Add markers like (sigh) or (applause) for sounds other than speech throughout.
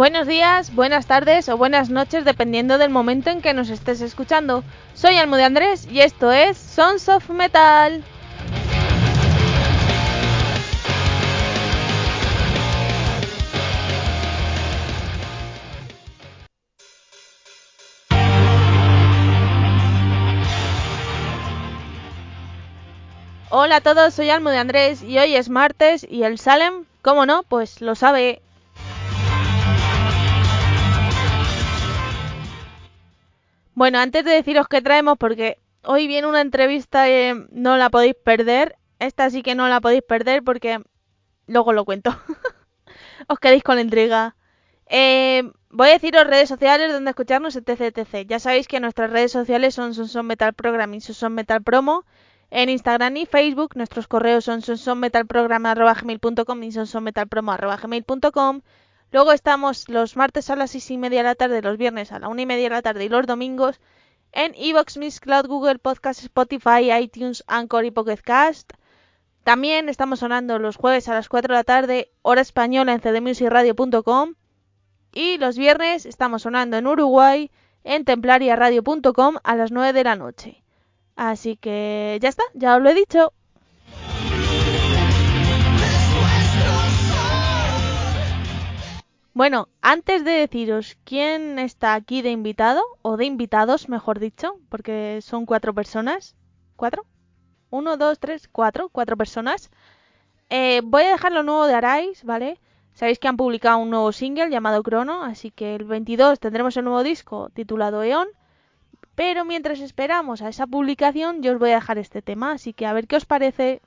Buenos días, buenas tardes o buenas noches dependiendo del momento en que nos estés escuchando. Soy Almude Andrés y esto es Sons of Metal. Hola a todos, soy Almo de Andrés y hoy es martes y el Salem, ¿cómo no? Pues lo sabe. Bueno, antes de deciros qué traemos, porque hoy viene una entrevista que no la podéis perder. Esta sí que no la podéis perder porque luego lo cuento. (laughs) Os quedéis con la intriga. Eh, voy a deciros redes sociales donde escucharnos, etc, etc. Ya sabéis que nuestras redes sociales son Son Metal Program y Son Metal Promo. En Instagram y Facebook nuestros correos son sonsonmetalprograma.gmail.com y sonsonmetalpromo.gmail.com. Luego estamos los martes a las seis y media de la tarde, los viernes a la una y media de la tarde y los domingos en Evox, Cloud, Google Podcast, Spotify, iTunes, Anchor y Pocket Cast. También estamos sonando los jueves a las 4 de la tarde, hora española en cdmusicradio.com. Y los viernes estamos sonando en Uruguay en templariaradio.com a las 9 de la noche. Así que ya está, ya os lo he dicho. Bueno, antes de deciros quién está aquí de invitado, o de invitados, mejor dicho, porque son cuatro personas. ¿Cuatro? Uno, dos, tres, cuatro. Cuatro personas. Eh, voy a dejar lo nuevo de Arais, ¿vale? Sabéis que han publicado un nuevo single llamado Chrono, así que el 22 tendremos el nuevo disco titulado Eon. Pero mientras esperamos a esa publicación, yo os voy a dejar este tema, así que a ver qué os parece.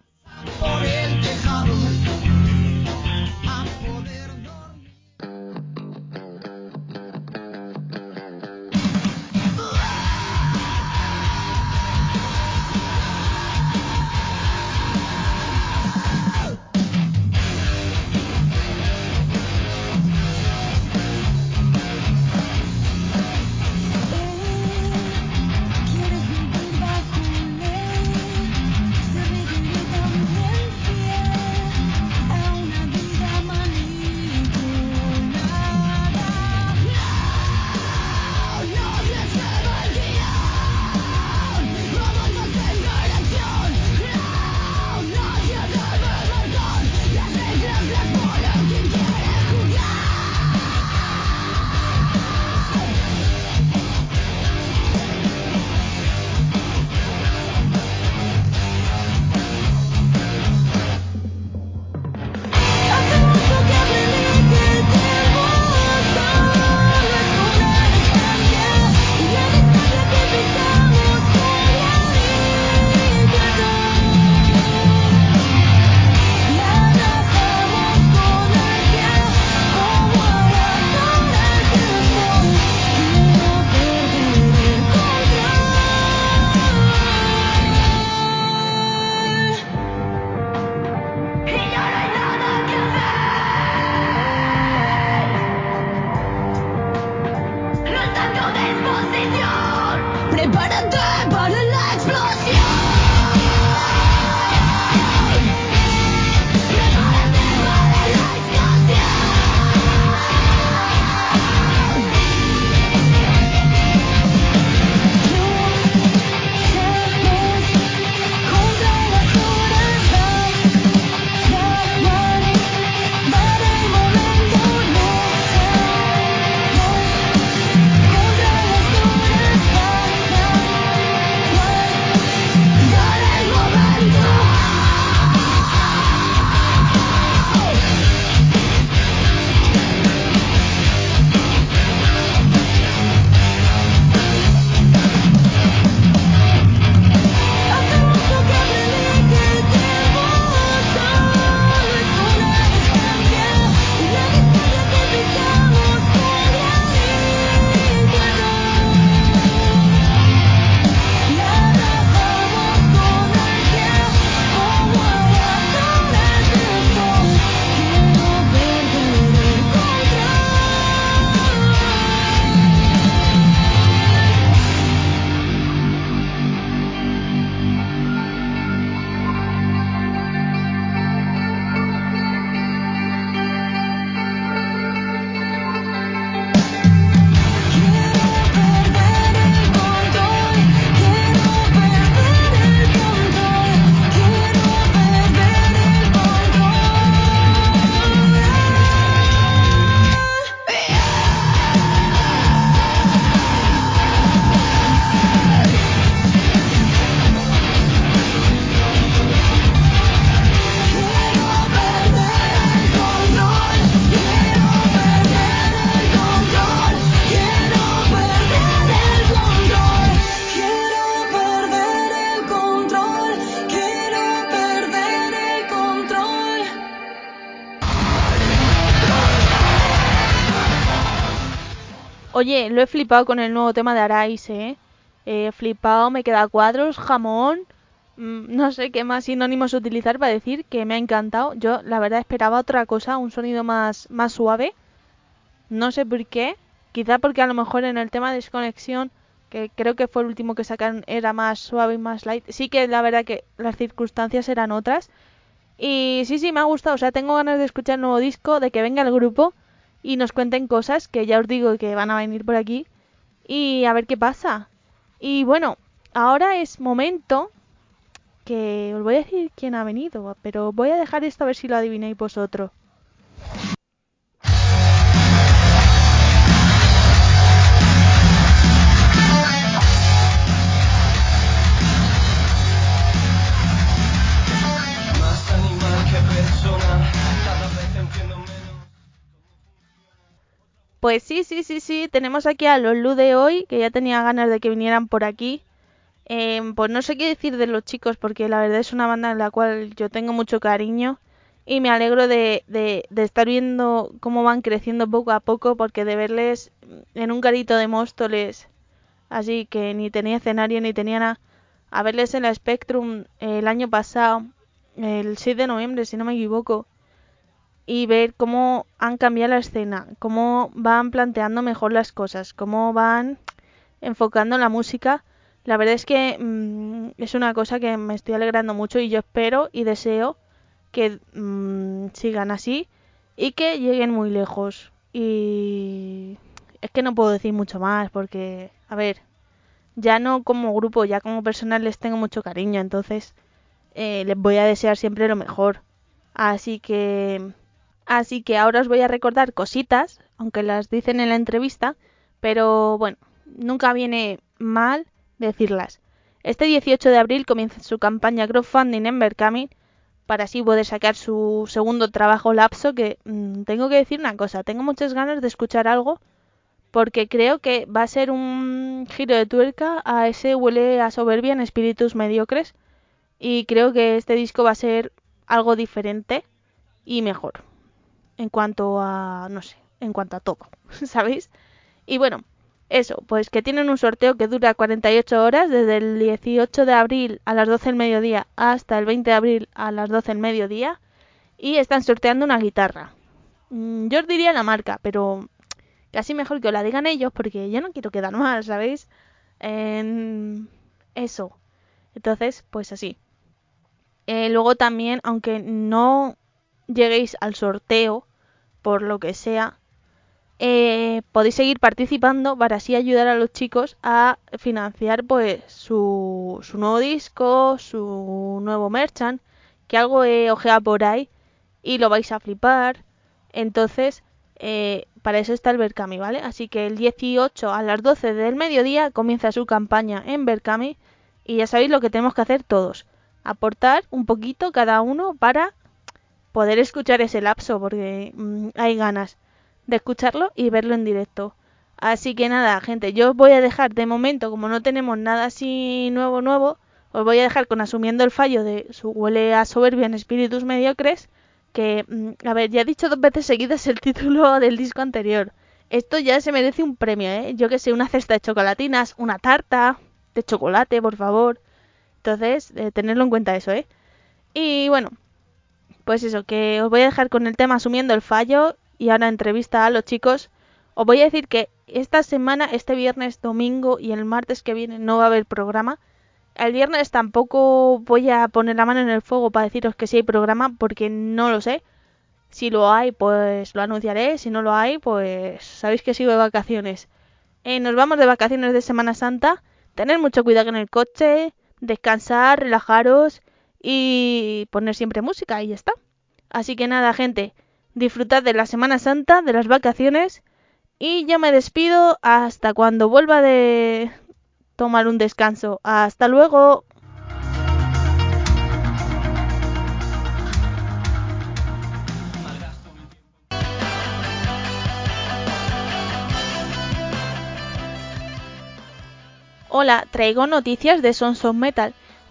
Oye, lo he flipado con el nuevo tema de Arais, ¿eh? He flipado, me queda cuadros, jamón. mm, No sé qué más sinónimos utilizar para decir que me ha encantado. Yo, la verdad, esperaba otra cosa, un sonido más, más suave. No sé por qué. Quizá porque a lo mejor en el tema de desconexión, que creo que fue el último que sacaron, era más suave y más light. Sí que la verdad que las circunstancias eran otras. Y sí, sí, me ha gustado. O sea, tengo ganas de escuchar el nuevo disco, de que venga el grupo y nos cuenten cosas que ya os digo que van a venir por aquí. Y a ver qué pasa. Y bueno, ahora es momento que os voy a decir quién ha venido, pero voy a dejar esto a ver si lo adivináis vosotros. Pues sí, sí, sí, sí, tenemos aquí a los Lu de hoy, que ya tenía ganas de que vinieran por aquí. Em, pues no sé qué decir de los chicos, porque la verdad es una banda en la cual yo tengo mucho cariño y me alegro de, de, de estar viendo cómo van creciendo poco a poco, porque de verles en un garito de Móstoles, así que ni tenía escenario ni tenía nada, a verles en la Spectrum el año pasado, el 6 de noviembre, si no me equivoco, y ver cómo han cambiado la escena, cómo van planteando mejor las cosas, cómo van enfocando la música. La verdad es que mm, es una cosa que me estoy alegrando mucho y yo espero y deseo que mm, sigan así y que lleguen muy lejos. Y es que no puedo decir mucho más porque, a ver, ya no como grupo, ya como personal les tengo mucho cariño, entonces eh, les voy a desear siempre lo mejor. Así que Así que ahora os voy a recordar cositas, aunque las dicen en la entrevista, pero bueno, nunca viene mal decirlas. Este 18 de abril comienza su campaña crowdfunding en Berkami para así poder sacar su segundo trabajo lapso que mmm, tengo que decir una cosa, tengo muchas ganas de escuchar algo porque creo que va a ser un giro de tuerca a ese huele a soberbia en espíritus mediocres y creo que este disco va a ser algo diferente y mejor en cuanto a, no sé, en cuanto a todo, (laughs) ¿sabéis? Y bueno, eso, pues que tienen un sorteo que dura 48 horas, desde el 18 de abril a las 12 del mediodía hasta el 20 de abril a las 12 del mediodía, y están sorteando una guitarra. Mm, Yo os diría la marca, pero casi mejor que os la digan ellos, porque yo no quiero quedar mal, ¿sabéis? En eso. Entonces, pues así. Eh, luego también, aunque no lleguéis al sorteo, por lo que sea, eh, podéis seguir participando para así ayudar a los chicos a financiar pues su, su nuevo disco, su nuevo merchant, que algo he ojeado por ahí y lo vais a flipar. Entonces, eh, para eso está el Berkami, ¿vale? Así que el 18 a las 12 del mediodía comienza su campaña en Berkami y ya sabéis lo que tenemos que hacer todos. Aportar un poquito cada uno para poder escuchar ese lapso porque mmm, hay ganas de escucharlo y verlo en directo. Así que nada, gente, yo os voy a dejar de momento, como no tenemos nada así nuevo nuevo, os voy a dejar con asumiendo el fallo de su huele a soberbia en espíritus mediocres, que, mm, a ver, ya he dicho dos veces seguidas el (laughs) título del disco anterior. Esto ya se merece un premio, ¿eh? Yo que sé, una cesta de chocolatinas, una tarta de chocolate, por favor. Entonces, eh, tenerlo en cuenta eso, ¿eh? Y bueno, pues eso, que os voy a dejar con el tema asumiendo el fallo y ahora entrevista a los chicos. Os voy a decir que esta semana, este viernes, domingo y el martes que viene no va a haber programa. El viernes tampoco voy a poner la mano en el fuego para deciros que sí hay programa porque no lo sé. Si lo hay, pues lo anunciaré. Si no lo hay, pues sabéis que sigo de vacaciones. Eh, nos vamos de vacaciones de Semana Santa. Tener mucho cuidado en el coche, descansar, relajaros y poner siempre música y ya está. Así que nada, gente, disfrutad de la Semana Santa, de las vacaciones y yo me despido hasta cuando vuelva de tomar un descanso. Hasta luego. Hola, traigo noticias de Sons of Metal.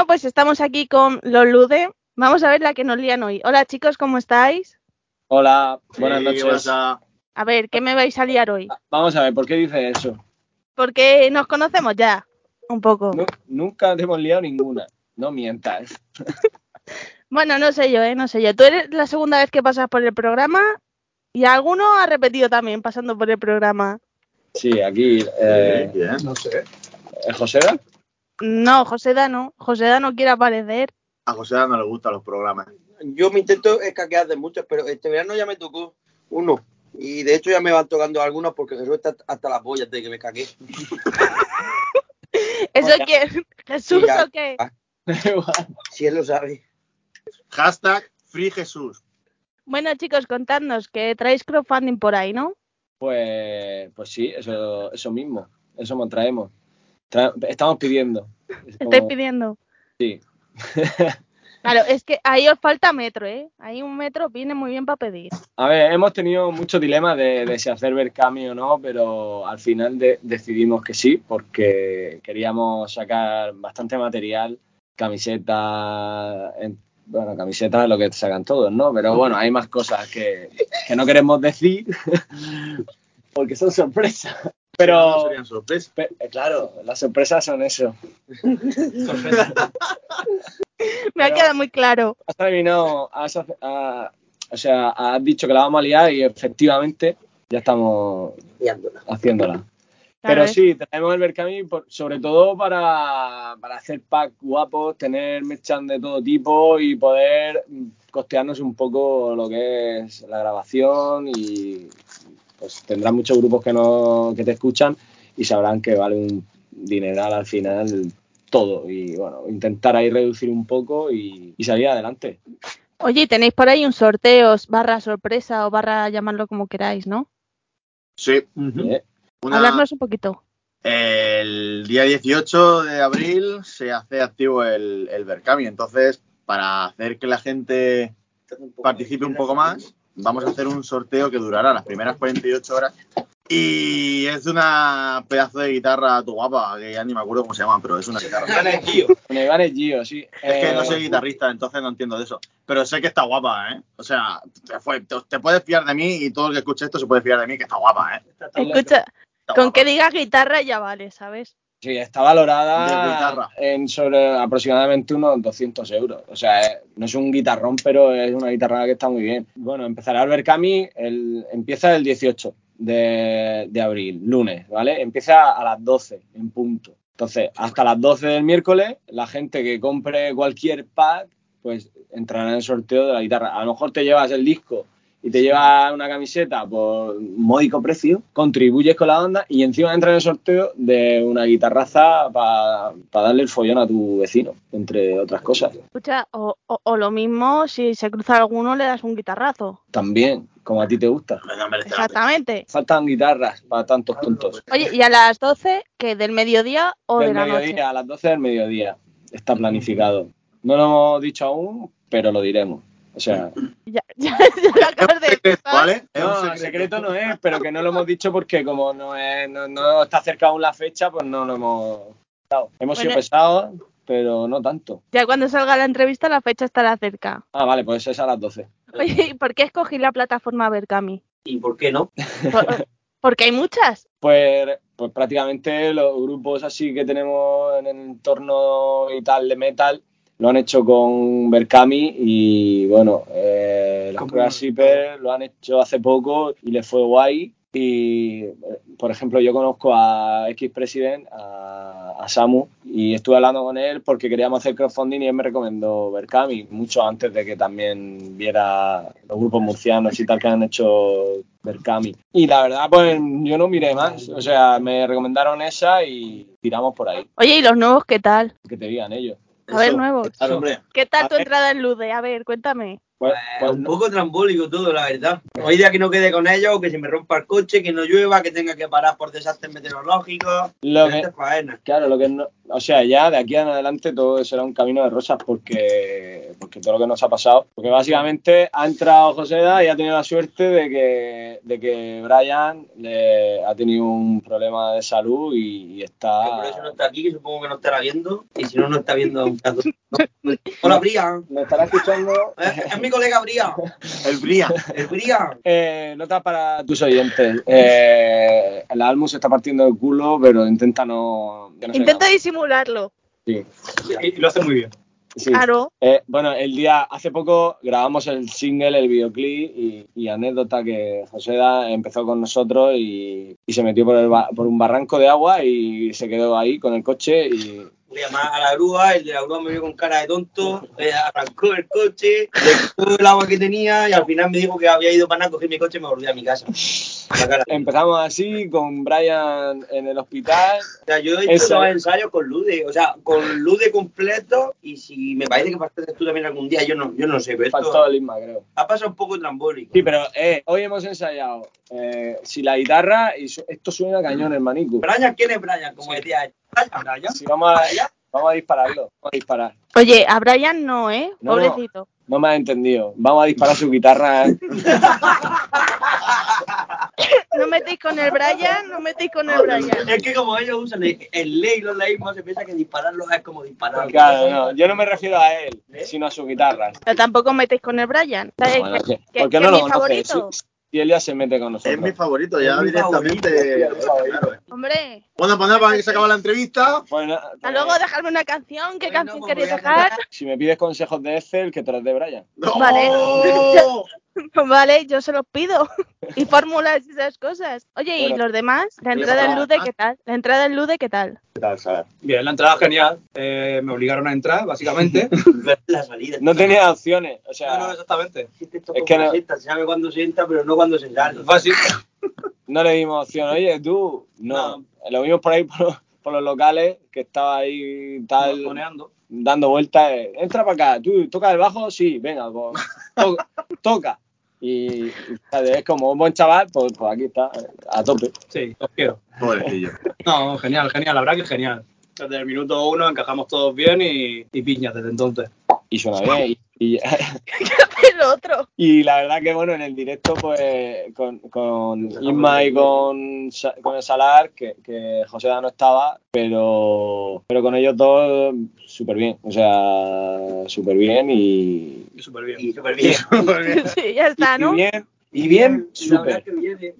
Bueno, pues estamos aquí con los Lude. Vamos a ver la que nos lían hoy. Hola chicos, ¿cómo estáis? Hola, buenas Sí, noches. A ver, ¿qué me vais a liar hoy? Vamos a ver, ¿por qué dices eso? Porque nos conocemos ya, un poco. Nu- nunca te hemos liado ninguna. No mientas. (laughs) Bueno, no sé yo, ¿eh? No sé yo. Tú eres la segunda vez que pasas por el programa y alguno ha repetido también pasando por el programa. Sí, aquí. Eh, Bien. No sé. No, José no. José no quiere aparecer. A José no le gustan los programas. Yo me intento escaquear de muchos, pero este verano ya me tocó uno. Y de hecho ya me van tocando algunos porque Jesús está hasta las bollas de que me cagué. (laughs) ¿Eso quién? ¿Jesús ya. o qué? (laughs) Si él lo sabe. Hashtag Free Jesús. Bueno, chicos, contadnos que traéis crowdfunding por ahí, ¿no? pues, pues sí, eso, eso mismo. Eso nos traemos. Estamos pidiendo. Es pidiendo. Sí. (laughs) Claro, es que ahí os falta metro, ¿eh? Ahí un metro viene muy bien para pedir. A ver, hemos tenido muchos dilemas de, de si hacer Berkami o no, pero al final de- decidimos que sí, porque queríamos sacar bastante material, camisetas, en- bueno, camisetas es lo que sacan todos, ¿no? Pero bueno, hay más cosas que, que no queremos decir (laughs) porque son sorpresas. No Pero, serían sorpresas. pe- eh, claro, las sorpresas son eso. (laughs) Me ha quedado muy claro. Has terminado, has, ha- o sea, has dicho que la vamos a liar y efectivamente ya estamos Liándola. haciéndola. Pero sí, tenemos el Berkami por- sobre todo para, para hacer packs guapos, tener merchan de todo tipo y poder costearnos un poco lo que es la grabación y pues tendrán muchos grupos que no que te escuchan y sabrán que vale un dineral al final todo y bueno, intentar ahí reducir un poco y, y salir adelante. Oye, tenéis por ahí un sorteo, barra sorpresa o barra llamarlo como queráis, ¿no? Sí. Una- Hablarnos un poquito. el día 18 de abril se hace activo el, el Berkami. Entonces, para hacer que la gente participe un poco más, vamos a hacer un sorteo que durará las primeras 48 horas. Y es una pedazo de guitarra tu guapa, que ya ni me acuerdo cómo se llama, pero es una guitarra. Iván es Gio, sí. Es que no Eh, soy guitarrista, entonces no entiendo de eso. Pero sé que está guapa, ¿eh? O sea, te, fue- te- te puedes fiar de mí y todo el que escuche esto se puede fiar de mí, que está guapa, ¿eh? Escucha, Está con guapa. que digas guitarra ya vale, ¿sabes? Sí, está valorada en sobre aproximadamente unos 200 euros. O sea, eh, no es un guitarrón, pero es una guitarra que está muy bien. Bueno, empezará el Berkami, el, empieza el 18 de, de abril, lunes, ¿vale? Empieza a las 12 en punto. Entonces, hasta las 12 del miércoles, la gente que compre cualquier pack, pues entrará en el sorteo de la guitarra. A lo mejor te llevas el disco y te llevas una camiseta por módico precio, contribuyes con la banda y encima entra en el sorteo de una guitarraza para darle el follón a tu vecino, entre otras cosas. Escucha, o, o- o lo mismo, si se cruza alguno, le das un guitarrazo. También, como a ti te gusta. Pena. Exactamente. Faltan guitarras para tantos tontos. Oye, ¿y a las 12, que del mediodía o Del de la mediodía, noche? a las 12 del mediodía. Está planificado. No lo hemos dicho aún, pero lo diremos. O sea, (laughs) Ya, ya, ya lo acabas de secreto. ¿vale? No, secreto no es, pero que no lo hemos dicho porque como no, es, no, no está cerca aún la fecha, pues no lo hemos dado. Hemos sido pesados, pero no tanto. Ya cuando salga la entrevista, la fecha estará cerca. Ah, vale, pues es a las 12. Oye, ¿y por qué escogí la plataforma Berkami? ¿Y por qué no? (laughs) Por- porque hay muchas. Pues, pues prácticamente los grupos así que tenemos en el entorno y tal de metal lo han hecho con Berkami y bueno, eh, los Cruel Shipper lo han hecho hace poco y les fue guay. Y eh, por ejemplo, yo conozco a X President, a, a Samu, y estuve hablando con él porque queríamos hacer crowdfunding y él me recomendó Berkami, mucho antes de que también viera los grupos murcianos y tal que han hecho Berkami. Y la verdad, pues yo no miré más, o sea, me recomendaron esa y tiramos por ahí, Oye, ¿y los nuevos qué tal? que te digan ellos. A ver, nuevos. ¿Qué tal tu ver. entrada en Lude? A ver, cuéntame. Pues, pues un poco trambólico todo, la verdad. Hoy día que no quede con ellos, que se me rompa el coche, que no llueva, que tenga que parar por desastres meteorológicos. Lo que-. Claro, lo que no, o sea, ya de aquí en adelante todo será un camino de rosas porque, que todo lo que nos ha pasado. Porque básicamente ha entrado Joseda y ha tenido la suerte de que, de que Brian le ha tenido un problema de salud y, y Que está. por eso no está aquí, que supongo que no estará viendo. Y si no, no está viendo un caso. (laughs) Hola, Brian. ¿Me estará escuchando? (laughs) Es mi colega Brian. El Bria. El Brian. Eh, nota para tus oyentes. Eh, el álbum se está partiendo el culo, pero intenta no. Intenta disimularlo. Sí, Y lo hace muy bien. sí. Claro. Eh, bueno, el día, hace poco grabamos el single, el videoclip y, y anécdota que Joseda empezó con nosotros y, y se metió por, el ba- por un barranco de agua y se quedó ahí con el coche y Le llamaba a la grúa, el de la grúa me vio con cara de tonto, le arrancó el coche, le quitó el agua que tenía y al final me dijo que había ido para nada, cogí mi coche y me volví a mi casa. Empezamos así con Brian en el hospital. O sea, yo he hecho Eso. los ensayos con Lude, o sea, con Lude completo y si me parece que partes tú también algún día, yo no, yo no sé, pero esto Faltó el Isma, creo. ha pasado un poco trambólico. Sí, pero eh, hoy hemos ensayado eh, si la guitarra y su- esto suena cañón, hermanico. Brian, ¿quién es Brian? Como decía él. Brian, Brian. Si vamos a, vamos a dispararlo, vamos a disparar. Oye, a Brian no, ¿eh? No, Pobrecito. No me has entendido. Vamos a disparar su guitarra. ¿eh? (laughs) No metéis con el Brian, no metéis con el Brian. Es que como ellos usan el, el ley y los leísmos, se piensa que dispararlo es como disparar. Claro, no, yo no me refiero a él, sino a su guitarra. Pero tampoco metéis con el Brian. ¿Sabes? Bueno, que, que- que- ¿Por qué que no es lo mi conoces? favorito. Si, él ya se mete con Es mi nosotros. favorito, ya mi directamente. favorito. Claro. Hombre, Bueno, pues nada, para que se acaba la entrevista. Bueno, hasta luego dejarme una canción. ¿Qué Bueno, canción pues queréis dejar? si me pides consejos de Excel, que te los dé Brian. Vale, (laughs) (laughs) yo se los pido. (laughs) Y fórmulas y esas cosas. Oye, ¿y Bueno. los demás? La entrada en? Lude, Ah. ¿qué tal? La entrada en Lude, ¿qué tal? ¿Qué tal, Sara? Bien, la entrada genial. Eh, me obligaron a entrar, básicamente. (laughs) La salida. No tenía opciones, o no, sea, no, exactamente. Esto Es que no- sienta, se sabe cuándo se entra, pero no cuándo se sale. Así. no le dimos opción. Oye, tú, no. Lo vimos por ahí por, por los locales, que estaba ahí tal, Mojoneando. Dando vueltas. eh, Entra para acá, tú toca el bajo, sí, venga, pues, to- (laughs) toca. Y, y, ¿sabes? es como un buen chaval, pues, pues aquí está, eh, a tope. Sí, os quiero. Pobrecillo. (laughs) No, genial, genial. La verdad que genial. Desde el minuto uno encajamos todos bien y, y piñas desde entonces. Y suena bien. Y, y- (laughs) El otro. y la verdad que, bueno, en el directo, pues, con, con Isma y con, con el Salar, que, que José no estaba, pero, pero con ellos dos, súper bien. O sea, súper bien y, Y súper bien. Y súper bien. (laughs) (laughs) Sí, ya está, y ¿no? bien, y bien, La verdad súper.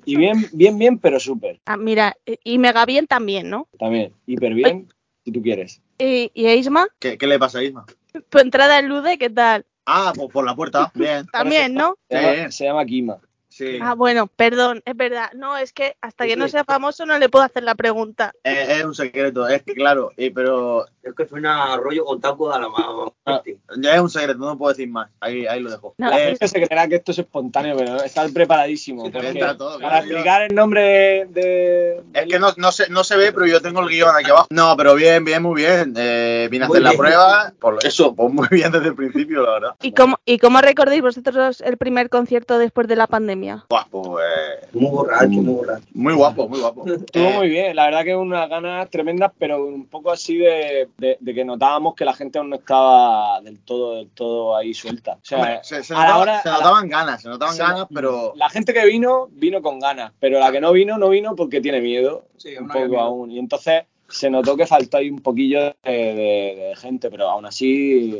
Y bien, bien, bien, pero súper. Ah, mira, y mega bien también, ¿no? También, hiper bien, si tú quieres. ¿Y, y a Isma? ¿Qué, qué le pasa a Isma? ¿Tu entrada en Lude, qué tal? Ah, pues por la puerta. (laughs) Bien. También, ¿no? Se llama, se llama Kima. Sí. Ah, bueno, perdón, es verdad. No, es que hasta que no sea famoso no le puedo hacer la pregunta. Es, es un secreto, es que claro, eh, pero Es que suena a rollo con taco de la mano. Ah. ya es un secreto, no puedo decir más. Ahí, ahí lo dejo. No, Eh, gente se creerá que esto es espontáneo, pero está preparadísimo. Sí, te porque entra todo, para claro, yo- explicar el nombre de. de- Es que no, no, se, no se ve, pero yo tengo el guion aquí abajo. No, pero bien, bien, muy bien. Eh, vine a hacer la prueba. Por lo- eso, pues muy bien desde el principio, la verdad. ¿Y cómo, ¿Y cómo recordáis vosotros el primer concierto después de la pandemia? Guapo, eh, Muy borracho, muy borracho. muy guapo, muy guapo. (laughs) Estuvo Eh, muy bien, la verdad que unas ganas tremendas, pero un poco así de, de- de que notábamos que la gente aún no estaba del todo, del todo ahí suelta. O sea, hombre, se, se a la notaba- hora- se a la- notaban ganas, se notaban se- ganas, pero La gente que vino, vino con ganas, pero la que no vino, no vino porque tiene miedo, Sí, un poco miedo. aún. Y entonces se notó que faltó ahí un poquillo de, de- de gente, pero aún así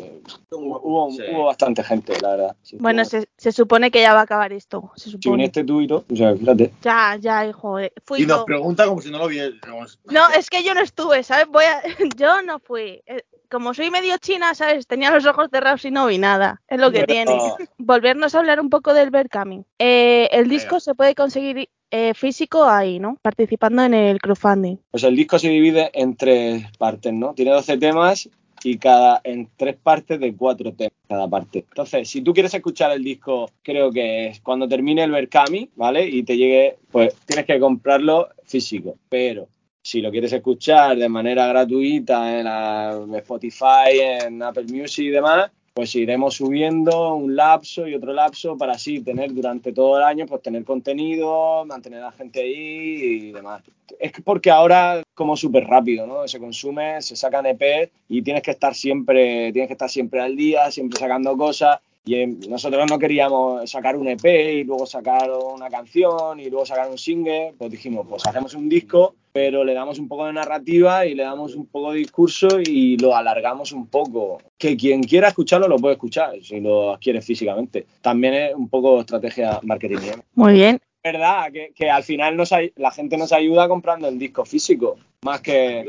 hubo, Sí. hubo bastante gente, la verdad. Sí, Bueno, se, se supone que ya va a acabar esto. Se si viniste tú y todo, o sea, fíjate. Ya, ya, hijo. eh, Fui y nos yo. pregunta como si no lo viéramos. No, es que yo no estuve, ¿sabes? Voy a... (laughs) Yo no fui. Eh, Como soy medio china, ¿sabes? Tenía los ojos cerrados y no vi nada. Es lo que Pero- tiene. (laughs) Volvernos a hablar un poco del Berkami. Eh, el disco se puede conseguir eh, físico ahí, ¿no? Participando en el crowdfunding. Pues el disco se divide en tres partes, ¿no? Tiene 12 temas y cada en tres partes de cuatro temas cada parte. Entonces, si tú quieres escuchar el disco, creo que es cuando termine el Berkami, ¿vale? Y te llegue, pues tienes que comprarlo físico. Pero si lo quieres escuchar de manera gratuita en la- Spotify, en Apple Music y demás, pues iremos subiendo un lapso y otro lapso para así tener durante todo el año, pues tener contenido, mantener a la gente ahí y demás. es que porque ahora como súper rápido, ¿no? Se consume, se sacan EP y tienes que estar siempre, tienes que estar siempre al día, siempre sacando cosas. Y eh, nosotros no queríamos sacar un EP y luego sacar una canción y luego sacar un single. Pues dijimos, pues hacemos un disco, pero le damos un poco de narrativa y le damos un poco de discurso y lo alargamos un poco. Que quien quiera escucharlo lo puede escuchar, si lo adquiere físicamente. También es un poco estrategia marketing. Muy bien. Es verdad que, que al final nos la gente nos ayuda comprando el disco físico, más que,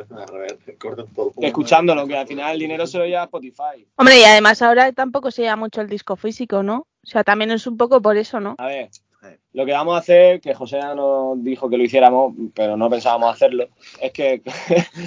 que escuchándolo, que al final el dinero se lo lleva a Spotify. Hombre, y además ahora tampoco se lleva mucho el disco físico, ¿no? O sea, también es un poco por eso, ¿no? A ver, lo que vamos a hacer, que José ya nos dijo que lo hiciéramos, pero no pensábamos hacerlo, es que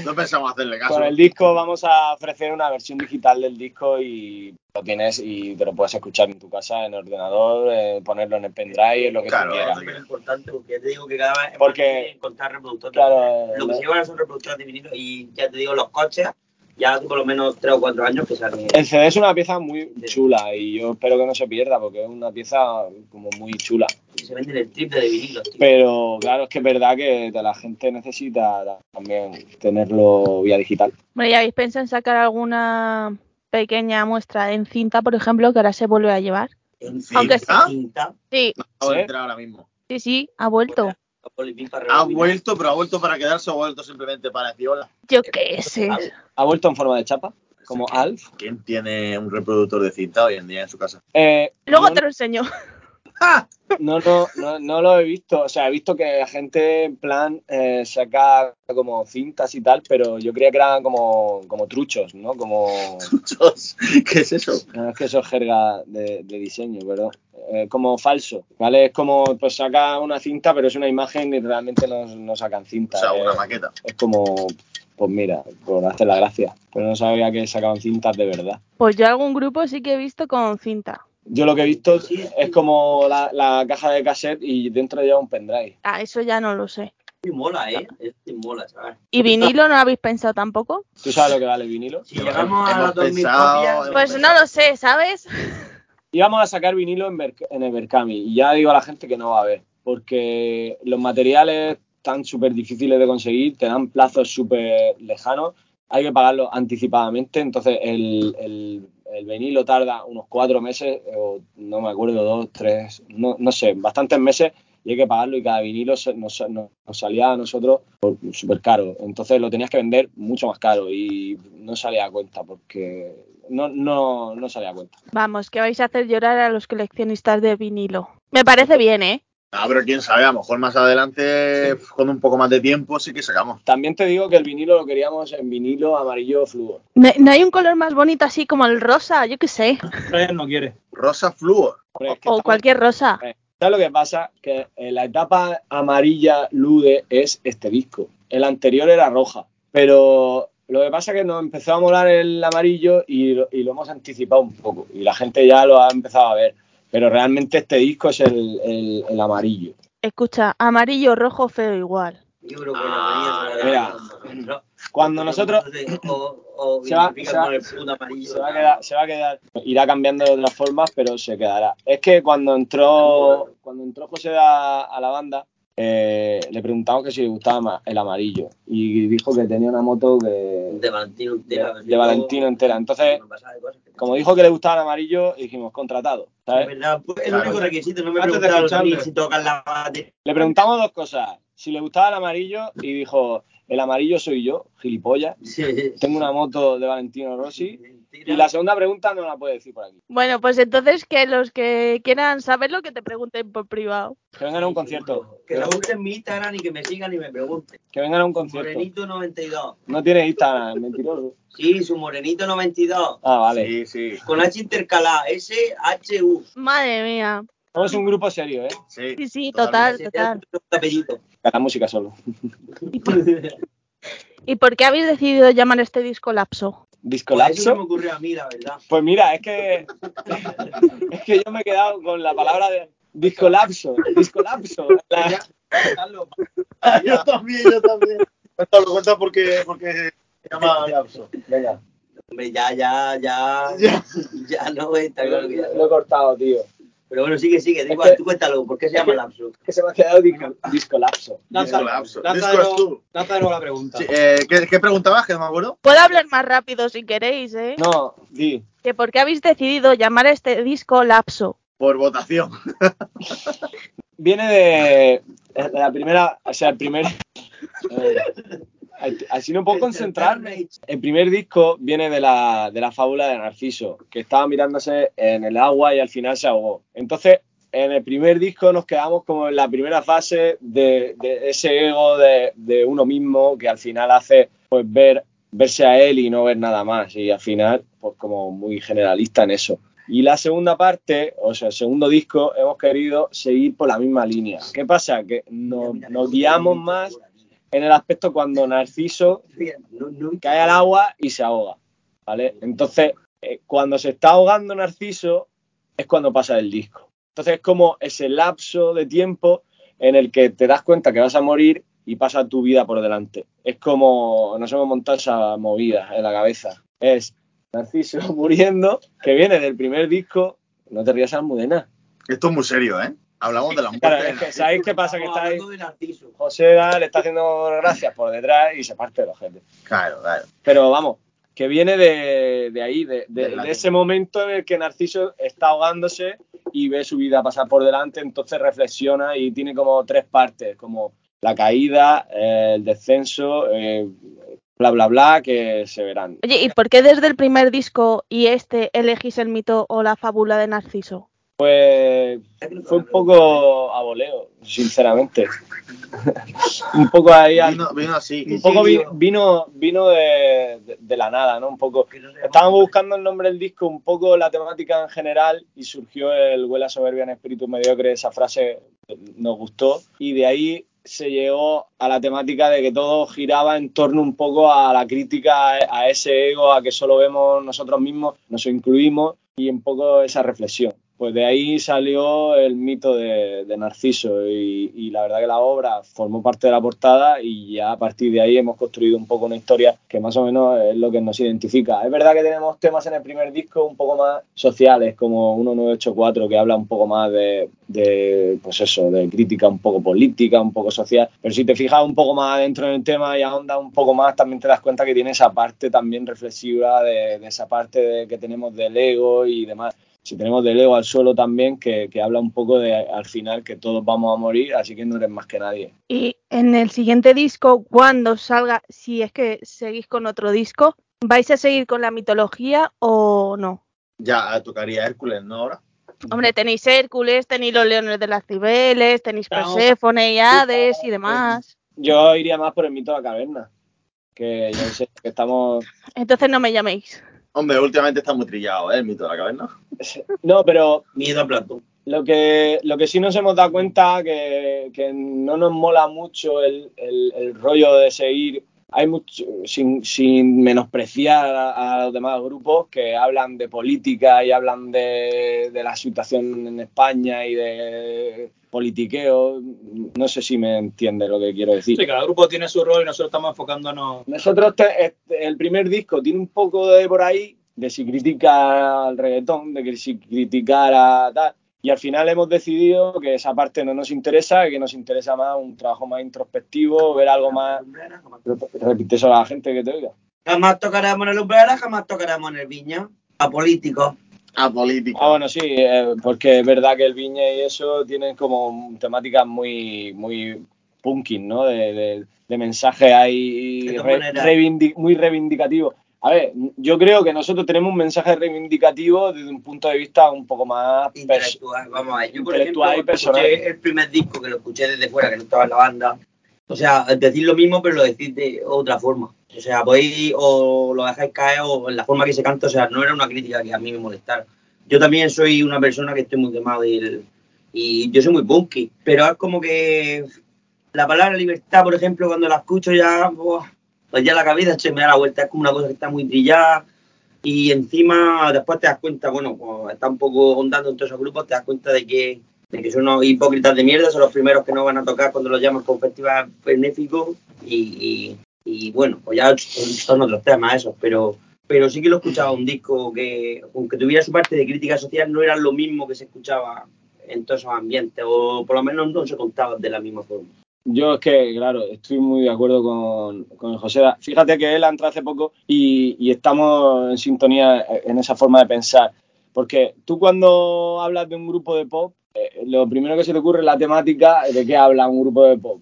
No pensamos hacerle caso. con el disco vamos a ofrecer una versión digital del disco y lo tienes y te lo puedes escuchar en tu casa, en ordenador, eh, ponerlo en el pendrive, lo que Claro, tú quieras. donde Es importante porque ya te digo que cada vez es Porque- más encontrar reproductores. Claro, Lo que se llevan son reproductores de vinilo y ya te digo, los coches, ya hace por lo menos 3 o 4 años que salen. El CD es una pieza muy chula y yo espero que no se pierda porque es una pieza como muy chula. y se venden el triple de vinilos, tío. Pero claro, es que es verdad que la gente necesita también tenerlo vía digital. Hombre, ¿y habéis pensado en sacar alguna pequeña muestra en cinta, por ejemplo, que ahora se vuelve a llevar? En Aunque cinta, sí. cinta, Sí, sí, sí, ha vuelto. Ha vuelto, pero ha vuelto para quedarse o ha vuelto simplemente para decir hola. Yo qué sé. ¿Ha vuelto en forma de chapa? Como Alf. ¿Quién tiene un reproductor de cinta hoy en día en su casa? Eh, Luego te lo enseño. No, no, no, no lo he visto. O sea, he visto que la gente en plan eh, saca como cintas y tal, pero yo creía que eran como, como truchos, ¿no? Como... (laughs) ¿Qué es eso? No, es que eso es jerga de, de diseño, perdón. Eh, como falso, ¿vale? Es como, pues saca una cinta, pero es una imagen y realmente no, no sacan O cinta. sea, eh. una maqueta. Es como, pues mira, por hacer la gracia. Pero no sabía que sacaban cintas de verdad. Pues yo algún grupo sí que he visto con cinta. Yo lo que he visto es como la, la caja de cassette y dentro lleva un pendrive. Ah, eso ya no lo sé. Y mola, ¿eh? Es que mola, ¿sabes? ¿Y vinilo no habéis pensado tampoco? ¿Tú sabes lo que vale el vinilo? Si llegamos a las 2000 pensado- copias, Pues no lo sé, ¿sabes? Íbamos a sacar vinilo en, Berk- en el Berkami y ya digo a la gente que no va a haber, porque los materiales están súper difíciles de conseguir, te dan plazos súper lejanos, hay que pagarlo anticipadamente, entonces el, el- el vinilo tarda unos cuatro meses, o no me acuerdo, dos, tres, no, no sé, bastantes meses y hay que pagarlo y cada vinilo nos, nos- salía a nosotros súper caro, entonces lo tenías que vender mucho más caro y no salía a cuenta porque no, no, no salía a cuenta. Vamos, que vais a hacer llorar a los coleccionistas de vinilo. Me parece bien, ¿eh? Ah, pero quién sabe, a lo mejor más adelante, con un poco más de tiempo, sí que sacamos. También te digo que el vinilo lo queríamos en vinilo amarillo fluo. ¿No, no hay un color más bonito así como el rosa? Yo qué sé. No quiere. Rosa Fluor. Hombre, es que O estamos- cualquier rosa. ¿Sabes lo que pasa? Que en la etapa amarilla Lude es este disco. El anterior era roja. Pero lo que pasa es que nos empezó a molar el amarillo y lo, y lo hemos anticipado un poco. Y la gente ya lo ha empezado a ver. Pero realmente este disco es el, el- el amarillo. Escucha, amarillo, rojo, feo igual. yo creo que Ah, lo mira. verías. Cuando nosotros O, o (coughs) Se va- se va- con el puto amarillo. se va a quedar, se va a quedar, irá cambiando de otras formas, pero se quedará. Es que cuando entró, cuando entró José a, a la banda, eh, le preguntamos que si le gustaba ma- el amarillo y dijo que tenía una moto que De Valentino entera. de, de Valentino entera. Entonces, como dijo que le gustaba el amarillo, dijimos contratado. Es ¿sabes? verdad, pues, es el Claro. único requisito. No me preguntaron si tocan la batería. Le preguntamos dos cosas. Si le gustaba el amarillo y dijo, el amarillo soy yo, gilipollas. Tengo una moto de Valentino Rossi. Y la segunda pregunta no la puede decir por aquí. Bueno, pues entonces que los que quieran saberlo que te pregunten por privado. Que vengan a un concierto. Que lo busquen en mi Instagram y que me sigan y me pregunten. Que vengan a un concierto. Morenito 92. No tiene Instagram, mentiroso. Sí, su Morenito 92. Ah, vale. Sí, sí, Con H intercalada. S-H-U. Madre mía. Somos un grupo serio, ¿eh? sí. Sí, sí, total, total. apellido. La música solo. (laughs) ¿Y por qué habéis decidido llamar este disco Lapso? Pues eso me ¿Discolapso? ocurrió a mí, la verdad. Pues mira, es que. Es que yo me he quedado con la palabra de. Discolapso. Discolapso. La- (laughs) (laughs) yo también, yo también. Cuéntalo, cuenta porque, porque se llama Lapso. Venga. Hombre, ya, ya, ya. Ya. Ya no está. Lo he cortado, tío. Pero bueno, sigue, sigue. Da Es igual, que- tú cuéntalo. ¿Por qué se llama lapso? Que se me ha quedado disco, discolapso. Lanza, Discolapso. lanza, de nuevo, lanza de nuevo la pregunta. Sí, eh, ¿qué, ¿Qué preguntabas? Que no me acuerdo. Puedo hablar más rápido si queréis, ¿eh? No, di. Que por qué habéis decidido llamar a este disco Lapso. Por votación. Viene de, de la primera, o sea, el primer... (laughs) eh, así no puedo concentrarme. El primer disco viene de la, de la fábula de Narciso, que estaba mirándose en el agua y al final se ahogó. Entonces, en el primer disco nos quedamos como en la primera fase de, de ese ego de, de uno mismo que al final hace pues ver verse a él y no ver nada más. Y al final, pues como muy generalista en eso. Y la segunda parte, o sea, el segundo disco, hemos querido seguir por la misma línea. ¿Qué pasa? Que nos, nos guiamos más en el aspecto cuando Narciso cae al agua y se ahoga, ¿vale? Entonces, eh, cuando se está ahogando Narciso es cuando pasa el disco. Entonces es como ese lapso de tiempo en el que te das cuenta que vas a morir y pasa tu vida por delante. Es como nos hemos montado esa movida en la cabeza. Es Narciso (laughs) muriendo, que viene del primer disco. No te rías, Almudena. Esto es muy serio, ¿eh? Hablamos de la muerte. Claro, de es que, Narciso. ¿sabéis qué pasa? Que está ahí. hablando de Narciso. José Da le está haciendo gracias por detrás y se parte los gente. Claro, claro. Pero vamos, que viene de, de ahí, de, de- de ese momento en el que Narciso está ahogándose y ve su vida pasar por delante, entonces reflexiona y tiene como tres partes, como la caída, eh, el descenso, eh, bla, bla, bla, que se verán. Oye, ¿y por qué desde el primer disco y este elegís el mito o la fábula de Narciso? Pues fue un poco a voleo, sinceramente. un poco ahí al- Vino, vino así. un poco vi- vino vino de, de- de la nada, ¿no? Un poco. Estábamos buscando el nombre del disco, un poco la temática en general y surgió el huela soberbia en espíritu mediocre, esa frase nos gustó y de ahí se llegó a la temática de que todo giraba en torno un poco a la crítica a- a ese ego, a que solo vemos nosotros mismos, nos incluimos y un poco esa reflexión. Pues de ahí salió el mito de, Narciso y, la verdad que la obra formó parte de la portada y ya a partir de ahí hemos construido un poco una historia que más o menos es lo que nos identifica. Es verdad que tenemos temas en el primer disco un poco más sociales como 1984 que habla un poco más de, pues eso, de crítica un poco política, un poco social, pero si te fijas un poco más dentro del tema y ahondas un poco más también te das cuenta que tiene esa parte también reflexiva de, de esa parte que tenemos del ego y demás si tenemos del ego al suelo también, que, que habla un poco de al final que todos vamos a morir, así que no eres más que nadie. Y en el siguiente disco, cuando salga, si es que seguís con otro disco, ¿vais a seguir con la mitología o no? Ya tocaría Hércules, ¿no? Ahora. Hombre, tenéis Hércules, tenéis los leones de las Cibeles, tenéis. Perséfone y Hades y demás. Yo iría más por el mito de la caverna, que yo sé que estamos... Entonces no me llaméis. Hombre, últimamente está muy trillado, ¿eh? El mito de la caverna. (laughs) No, pero Miedo a Platón. lo que, lo que sí nos hemos dado cuenta que, que no nos mola mucho el, el- el rollo de seguir, hay mucho, sin, sin menospreciar a, a los demás grupos que hablan de política y hablan de, de la situación en España y de politiqueo. No sé si me entiende lo que quiero decir. Sí, cada grupo tiene su rol y nosotros estamos enfocándonos. Nosotros, te- este- el primer disco tiene un poco de por ahí, de si critica al reggaetón, de que si criticar a tal. Y al final hemos decidido que esa parte no nos interesa, que nos interesa más un trabajo más introspectivo, ver algo más. Repite eso a la gente que te oiga. Jamás tocaremos en el Umbrera, jamás tocaremos en el Viña. A políticos. A política. Ah, bueno, sí, eh, porque es verdad que el Viña y eso tienen como temáticas muy, muy punking, ¿no? De, de, de mensaje ahí re- muy reivindicativo. A ver, yo creo que nosotros tenemos un mensaje reivindicativo desde un punto de vista un poco más intelectual. Vamos a ver, yo por intelectual ejemplo, y personal. escuché el primer disco que lo escuché desde fuera, que no estaba en la banda. O sea, decir lo mismo, pero lo decís de otra forma. O sea, podéis o lo dejáis caer o en la forma que se canta, o sea, no era una crítica que a mí me molestara. Yo también soy una persona que estoy muy quemado y, el- y yo soy muy punky, pero es como que la palabra libertad, por ejemplo, cuando la escucho ya, pues ya la cabeza se me da la vuelta, es como una cosa que está muy trillada y encima después te das cuenta, bueno, cuando estás un poco ondando en todos esos grupos, te das cuenta de que, de que son unos hipócritas de mierda, son los primeros que no van a tocar cuando los llaman con festival benéfico y, y, y bueno, pues ya son otros temas esos, pero pero sí que lo escuchaba un disco que, aunque tuviera su parte de crítica social, no era lo mismo que se escuchaba en todos esos ambientes, o por lo menos no se contaba de la misma forma. Yo es que, claro, estoy muy de acuerdo con, con José. Fíjate que él entró hace poco y, y estamos en sintonía en esa forma de pensar. Porque tú cuando hablas de un grupo de pop, eh, lo primero que se te ocurre es la temática de qué habla un grupo de pop.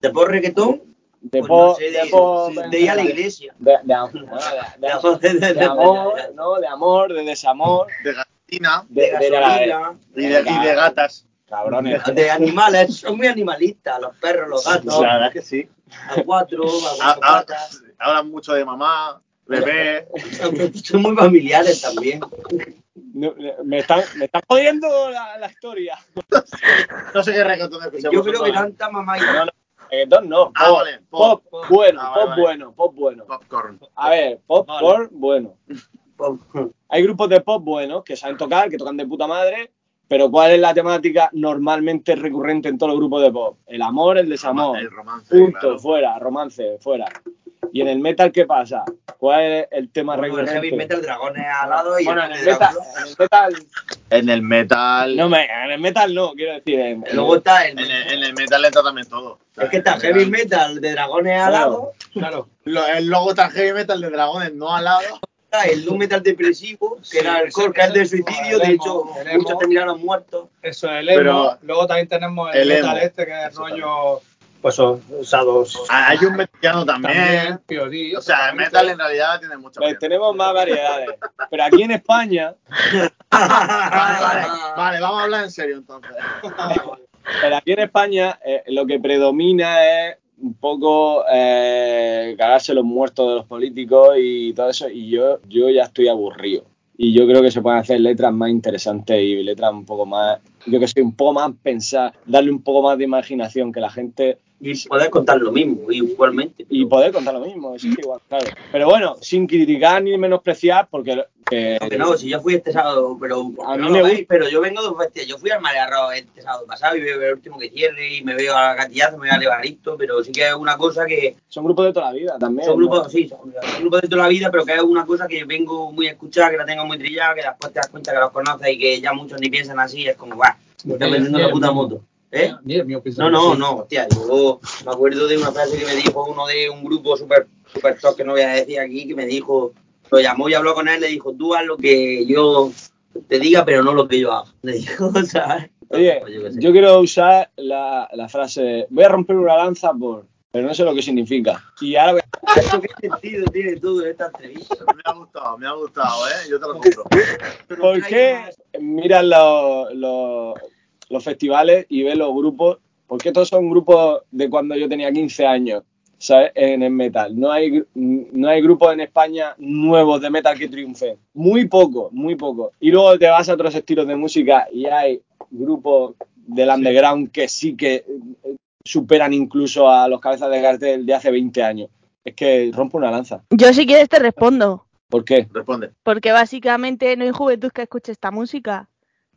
¿De pop reggaetón? De Pues pop, no sé, de de, pop, de ir a la iglesia. de, de am- bueno, (laughs) de- de- De, de amor, ¿no? De amor, de desamor, De gatina de, de- gasolina, y de gatas. Cabrones. de animales, son muy animalistas, los perros, los gatos, La verdad es que sí. a cuatro, a Ah, cuatro ah, patas. Hablan mucho de mamá, bebé. (laughs) Son muy familiares también. No, Me están, me están jodiendo la, la historia. No sé qué reggaetón escuchamos. Yo creo que tanta mamá y No, no, reggaetón no. Ah, Pop, vale, pop, pop. bueno, Ah, vale, pop vale. bueno, pop bueno. Popcorn. A ver, pop, Vale. pop bueno. pop. Hay grupos de pop buenos que saben tocar, que tocan de puta madre, pero ¿cuál es la temática normalmente recurrente en todos los grupos de pop? El amor, el desamor. El romance. Punto, claro. fuera, romance, fuera. Y en el metal, ¿qué pasa? ¿Cuál es el tema Bueno, el recurrente? heavy metal, dragones al lado y bueno, en el el, metal, en el metal, En el metal. no me, en el metal no, quiero decir. En, en Luego está el, En el, en el metal entra también todo. es que está heavy metal de dragones al Claro. lado, Claro. Lo- el logo está heavy metal de dragones, no al lado. está el doom metal depresivo, que Sí, era el ese- core, que es de suicidio, de hecho muchos terminaron muertos. Eso es el emo. Pero- Luego también tenemos el, el metal emo. este, que es rollo. Pues o- usados. Ah, Hay un mexicano también. También. O sea, el metal en realidad tiene mucha Pues variedad. tenemos más variedades. Pero aquí en España, Vale, vale, vale, vamos a hablar en serio entonces. pero aquí en España eh, lo que predomina es un poco eh, cagarse los muertos de los políticos y todo eso. Y yo, yo ya estoy aburrido. Y yo creo que se pueden hacer letras más interesantes y letras un poco más, yo que sé, un poco más pensar, darle un poco más de imaginación, que la gente Y poder contar lo mismo, igualmente. y poder contar lo mismo, es igual, claro. Pero bueno, sin criticar ni menospreciar, porque que- Aunque no, si yo fui este sábado, pero A mí no me gusta. veis, pero yo vengo de un festival. Yo fui al Marearro este sábado pasado y veo el último que cierre y me veo a Gatillazo, me veo a Levaristo, pero sí que es una cosa que son grupos de toda la vida también. son ¿no? grupos, sí, son, son grupos de toda la vida, pero que es una cosa que vengo muy a escuchar, que la tengo muy trillada, que después te das cuenta que los conoces y que ya muchos ni piensan así, es como, va, me está vendiendo la puta moto. ¿Eh? No, no, sí. no, hostia, yo me acuerdo de una frase que me dijo uno de un grupo super, super top que no voy a decir aquí, que me dijo, lo llamó y habló con él, le dijo, tú haz lo que yo te diga, pero no lo que yo haga. (laughs) Le dijo, ¿sabes? Oye, Pues yo quiero usar la, la frase, voy a romper una lanza por, pero no sé lo que significa. Y ahora voy a- (laughs) ¿Esto qué sentido tiene todo en esta entrevista? Me ha gustado, me ha gustado, ¿eh? Yo te lo compro. ¿por qué miras los, los, los festivales y ves los grupos? Porque todos son grupos de cuando yo tenía 15 años, ¿sabes? En el metal. No hay, no hay grupos en España nuevos de metal que triunfen. Muy poco, muy poco. Y luego te vas a otros estilos de música y hay grupos del underground que sí que eh, superan incluso a los cabezas de cartel de hace 20 años. Es que rompo una lanza. Yo si quieres te respondo, ¿Por qué? Responde. porque básicamente no hay juventud que escuche esta música.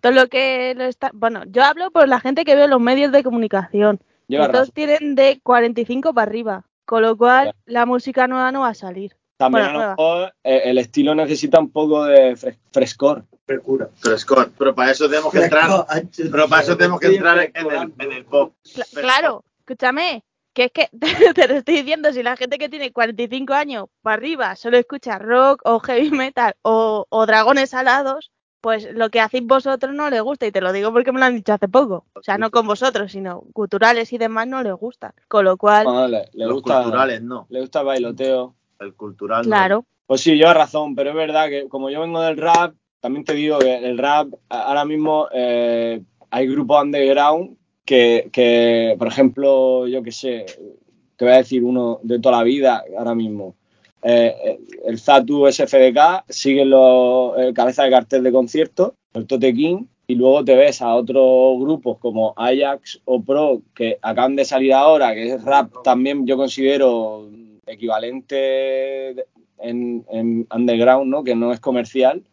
Todo lo que lo está... Bueno, yo hablo por la gente que ve los medios de comunicación. Lleva que todos razón. tienen de 45 para arriba. Con lo cual, Claro. la música nueva no va a salir. También Bueno, a lo mejor eh, el estilo necesita un poco de fres- frescor. Frescura. Frescor. Pero para eso tenemos que entrar. Pero para eso tenemos que entrar en el, en el pop. Frescor. claro, escúchame, que es que (laughs) te lo estoy diciendo, si la gente que tiene 45 años para arriba solo escucha rock o heavy metal o, o dragones alados, pues lo que hacéis vosotros no les gusta. Y te lo digo porque me lo han dicho hace poco. O sea, no con vosotros, sino culturales y demás no les gusta. Con lo cual, Ah, le, le Los gusta, culturales no. le gusta el bailoteo. El cultural no. claro. Pues sí, lleva razón, pero es verdad que como yo vengo del rap, también te digo que el rap a- ahora mismo eh, hay grupos underground que, que, por ejemplo, yo qué sé, te voy a decir uno de toda la vida ahora mismo. Eh, el Zatu SFDK sigue los el cabeza de cartel de concierto, el Tote King, y luego te ves a otros grupos como Ajax o Pro que acaban de salir ahora, que es rap también yo considero equivalente en, en underground, ¿no? que no es comercial,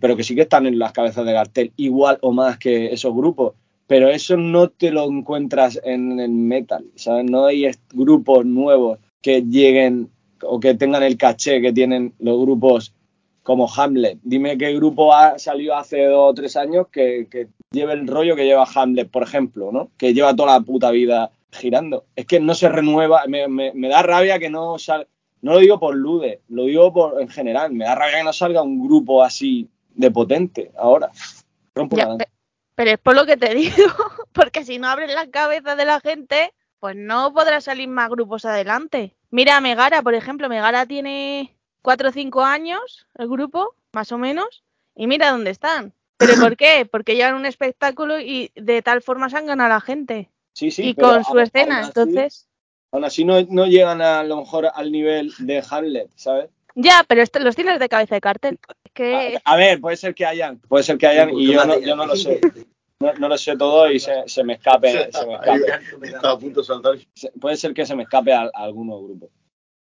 pero que sí que están en las cabezas de cartel, igual o más que esos grupos. Pero eso no te lo encuentras en el metal, ¿sabes? No hay grupos nuevos que lleguen o que tengan el caché que tienen los grupos como Hamlet. Dime qué grupo ha salido hace dos o tres años que, que lleve el rollo que lleva Hamlet, por ejemplo, ¿no? Que lleva toda la puta vida girando. Es que no se renueva, me, me- me da rabia que no salga, no lo digo por Lude, lo digo por en general, me da rabia que no salga un grupo así de potente ahora. Ya, pero es por lo que te (laughs) digo, porque si no abres la cabeza de la gente, pues no podrá salir más grupos adelante. Mira a Megara, por ejemplo, Megara tiene 4 o 5 años, el grupo, más o menos, y mira dónde están. ¿Pero por qué? (coughs) Porque llevan un espectáculo y de tal forma se han ganado a la gente. Sí, sí, y con su escena, aún así- entonces... Aún así no, no llegan a, lo mejor al nivel de Hamlet, ¿sabes? Ya, pero esto, los tienes de cabeza de cartel. Es que... A ver, puede ser que hayan, puede ser que hayan y yo no, yo no lo sé. No, no lo sé todo y se, se me escape, (laughs) se me escape. Está a punto de saltar. Se- Puede ser que se me escape a, a algunos grupos.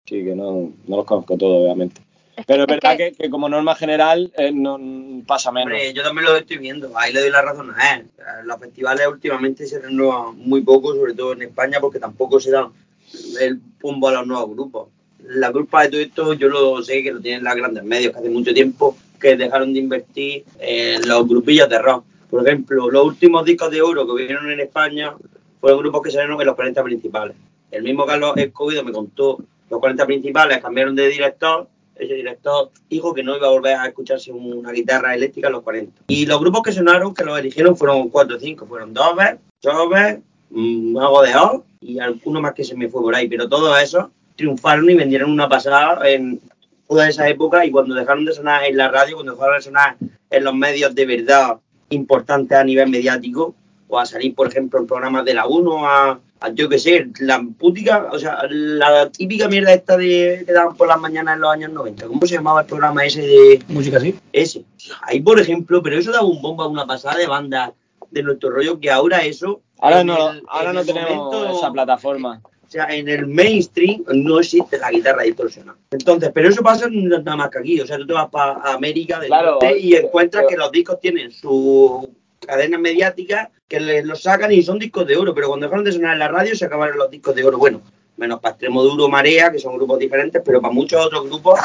Sí, que no, no los conozco todos, obviamente. Pero es verdad que, que como norma general eh, no pasa menos. Hombre, yo también lo estoy viendo, ahí le doy la razón a él. Los festivales últimamente se renuevan muy poco, sobre todo en España, porque tampoco se dan el pombo a los nuevos grupos. La culpa de todo esto yo lo sé que lo tienen los grandes medios, que hace mucho tiempo que dejaron de invertir en los grupillos de rock. Por ejemplo, los últimos discos de oro que vinieron en España fueron grupos que salieron en los 40 principales. El mismo Carlos Escobido me contó, los 40 principales cambiaron de director, ese director dijo que no iba a volver a escucharse una guitarra eléctrica en los 40. Y los grupos que sonaron, que los eligieron, fueron 4 o 5, fueron Dover, Jover, mm, Mago de Oz y alguno más que se me fue por ahí, pero todos esos triunfaron y vendieron una pasada en toda esa época y cuando dejaron de sonar en la radio, cuando dejaron de sonar en los medios de verdad importantes a nivel mediático, o a salir, por ejemplo, en programas de la 1, a, a yo qué sé, la putica, o sea, la típica mierda esta de que daban por las mañanas en los años 90. ¿Cómo se llamaba el programa ese de Música así. ese? Ahí, por ejemplo, pero eso daba un bomba, una pasada de banda de nuestro rollo, que ahora eso... Ahora no, el- ahora no tenemos momento- esa plataforma. O sea, en el mainstream no existe la guitarra distorsionada. Entonces, pero eso pasa nada más que aquí. O sea, tú te vas para América del Claro, Norte y encuentras pero- que los discos tienen su cadena mediática que les los sacan y son discos de oro. Pero cuando dejaron de sonar en la radio se acabaron los discos de oro. Bueno, menos para Extremo Duro, Marea, que son grupos diferentes, pero para muchos otros grupos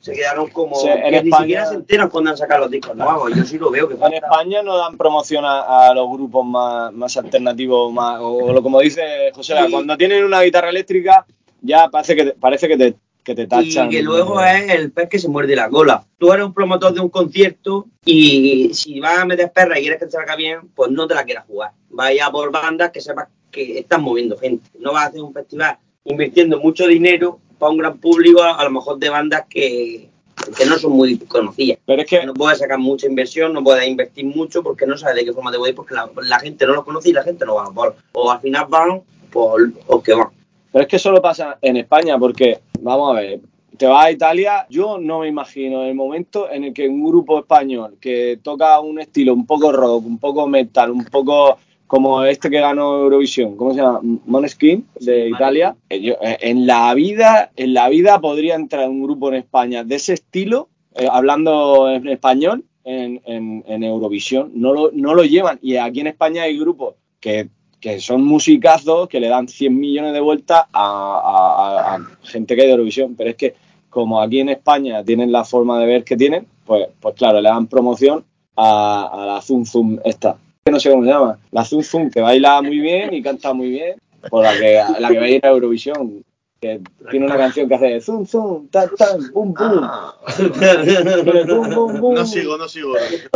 se quedaron como Sí, en que ni España- siquiera se enteran cuando han sacado los discos nuevos. Yo sí lo veo que En pasa. España no dan promoción a, a los grupos más, más alternativos, más, o lo como dice José, Sí. cuando tienen una guitarra eléctrica ya parece que te, parece que te, que te tachan. Y que luego es el pez que se muerde la cola. Tú eres un promotor de un concierto y si vas a meter perra y quieres que te salga bien, pues no te la quieras jugar. Vaya por bandas que sepas que están moviendo gente. No vas a hacer un festival invirtiendo mucho dinero para un gran público, a, a lo mejor de bandas que, que no son muy conocidas. Pero es que No puedes sacar mucha inversión, no puedes invertir mucho porque no sabes de qué forma te voy a ir porque la, la gente no los conoce y la gente no va. Por, o al final van por los que van. Pero es que solo pasa en España, porque, vamos a ver, te vas a Italia, yo no me imagino el momento en el que un grupo español que toca un estilo un poco rock, un poco metal, un poco como este que ganó Eurovisión, ¿cómo se llama? Måneskin de Sí, Italia. Eh, yo, eh, En la vida, en la vida podría entrar un grupo en España de ese estilo, eh, hablando en español, en, en- en Eurovisión. No lo, no lo llevan. Y aquí en España hay grupos que que son musicazos que le dan 100 millones de vueltas a, a- a- a gente que hay de Eurovisión. Pero es que como aquí en España tienen la forma de ver que tienen, pues, pues claro, le dan promoción a, la Zum Zum esta. Que no sé cómo se llama. La Zum Zum, que baila muy bien y canta muy bien. Por la que, la que va a ir a Eurovisión. Que tiene una canción que hace Zum Zum, tan tan, bum bum. Ah, no sigo, no sigo. De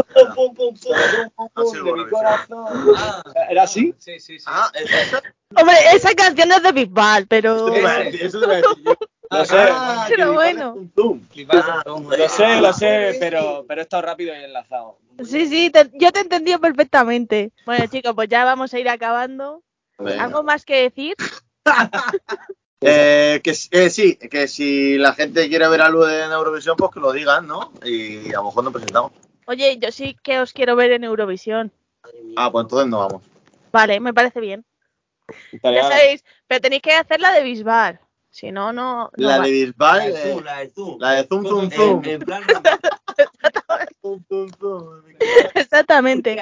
mi corazón. ¿Era así? Sí, sí, sí. Ah, ¿es Hombre, esa canción es de Bisbal, pero... Eso te Lo sé. Ah, Pero que mi padre bueno. Ah, Lo sé, lo sé, pero, pero he estado rápido y enlazado. Sí, sí, te- yo te he entendido perfectamente. Bueno, chicos, pues ya vamos a ir acabando. ¿Algo más que decir? (laughs) Eh, que, eh, sí, que si la gente quiere ver algo de Eurovisión, pues que lo digan, ¿no? Y a lo mejor nos presentamos. Oye, yo sí que os quiero ver en Eurovisión. Ah, pues entonces no vamos. Vale, me parece bien. Ya sabéis, pero tenéis que hacer la de Bisbal. Si no, no. La de La Bisbal, de eh, Zoom, la de Zoom. la de Zoom Zoom Zoom. en plan- Zoom, zoom, zoom. Exactamente.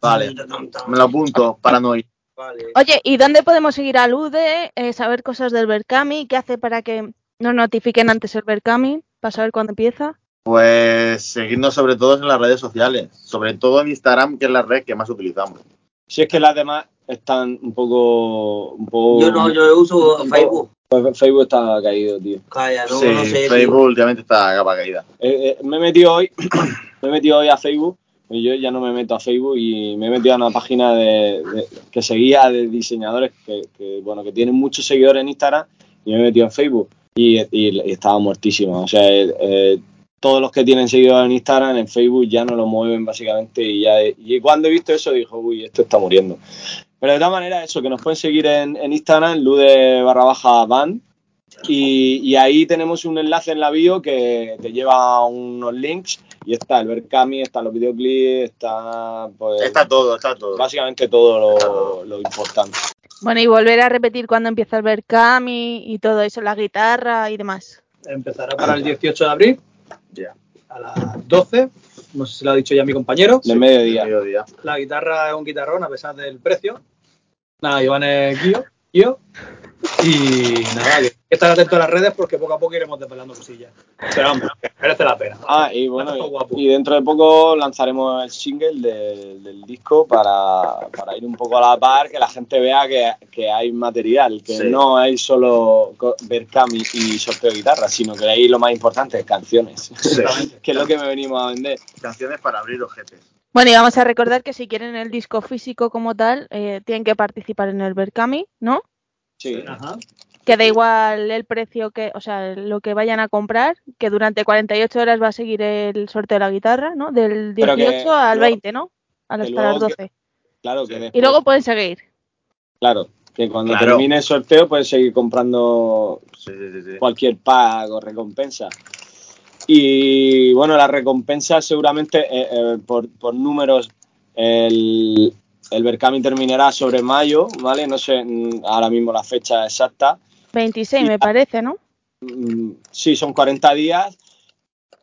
Vale, me lo apunto para no ir. Vale. Oye, ¿y dónde podemos seguir a Lude? Eh, saber cosas del Berkami. ¿Qué hace para que nos notifiquen antes el Berkami? Para saber cuándo empieza. Pues seguirnos sobre todo en las redes sociales, sobre todo en Instagram, que es la red que más utilizamos. Si es que las demás están un poco. Un poco Yo no, yo uso Facebook. Poco- Facebook está caído, tío. Calla, no, sí, no sé. tío. Facebook últimamente está a capa caída. Eh, eh, me he metido hoy, (clears throat) me he metido hoy a Facebook. y Yo ya no me meto a Facebook y me he metido a una página de, de- que seguía de diseñadores que, que, bueno que tienen muchos seguidores en Instagram y me he metido en Facebook y, y- y estaba muertísima. O sea, eh, eh, todos los que tienen seguidores en Instagram en Facebook ya no lo mueven básicamente y ya y cuando he visto eso dijo, uy, esto está muriendo. Pero de todas maneras, eso, que nos pueden seguir en, en Instagram, lude barra baja van. Y, y ahí tenemos un enlace en la bio que te lleva a unos links y está el Berkami, está los videoclips, está pues Está todo, está todo. básicamente todo lo, lo importante. Bueno, y volver a repetir cuando empieza el Berkam y, y todo eso, la guitarra y demás. Empezará para el 18 de abril Ya. a las 12. No sé si lo ha dicho ya mi compañero. De mediodía. Mediodía. La guitarra es un guitarrón a pesar del precio. Nada, Iván es. Kio. Y nada, que estar atento a las redes porque poco a poco iremos desvelando cosillas. Pero vamos, que merece la pena. Ah, y bueno, y, y dentro de poco lanzaremos el single de- del disco para, para ir un poco a la par, que la gente vea que, que hay material, que Sí. no hay solo Berkami y sorteo de guitarra, sino que ahí lo más importante es canciones, Exactamente. (laughs) que es lo que me venimos a vender. Canciones para abrir ojetes. Bueno, y vamos a recordar que si quieren el disco físico como tal, eh, tienen que participar en el Berkami, ¿no? Sí. Ajá. Que da igual el precio que, o sea, lo que vayan a comprar, que durante 48 horas va a seguir el sorteo de la guitarra, ¿no? Del Pero 18 que al luego- 20, ¿no? Hasta que las luego 12. Claro que Sí. después- Y luego pueden seguir. claro, que cuando Claro. termine el sorteo puedes seguir comprando Sí, sí, sí, sí. cualquier pago o recompensa. Y bueno, la recompensa seguramente eh, eh, por, por números el, el Berkami terminará sobre mayo, ¿vale? No sé mm, ahora mismo la fecha exacta. 26 Y- me parece, ¿no? Mm, Sí, son 40 días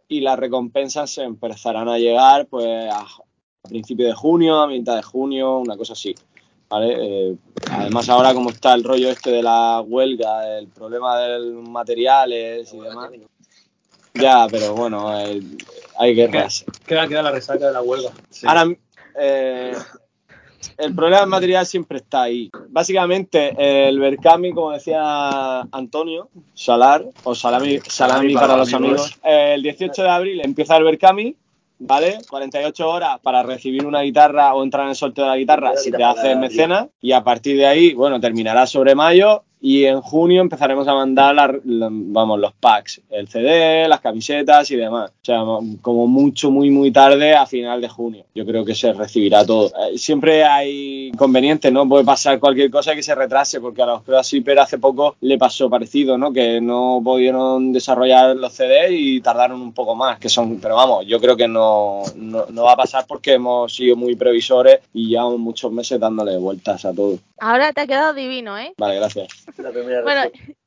y las recompensas se empezarán a llegar pues a, a principio de junio, a mitad de junio, una cosa así. ¿vale? Eh, además ahora como está el rollo este de la huelga, el problema de los materiales y demás. Ya, pero bueno, eh, hay guerras. Queda, queda la resaca de la huelga. Sí. Ahora, eh, el problema del material siempre está ahí. Básicamente, el Berkami, como decía Antonio, Salar, o Salami, salami para, los amigos, el 18 de abril empieza el Berkami, ¿vale? 48 horas para recibir una guitarra o entrar en el sorteo de la guitarra si te haces mecenas, y a partir de ahí, bueno, terminará sobre mayo. Y en junio empezaremos a mandar la- la- vamos, los packs, el CD, las camisetas y demás. O sea, como mucho, muy, muy tarde a final de junio. Yo creo que se recibirá todo. Eh, siempre hay inconvenientes, ¿no? Puede pasar cualquier cosa que se retrase, porque a los Cross Zipper hace poco le pasó parecido, ¿no? Que no pudieron desarrollar los CD y tardaron un poco más, que son, pero vamos, yo creo que no, no, no va a pasar porque hemos sido muy previsores y llevamos muchos meses dándole vueltas a todo. Ahora te ha quedado divino, ¿eh? Vale, gracias. Bueno,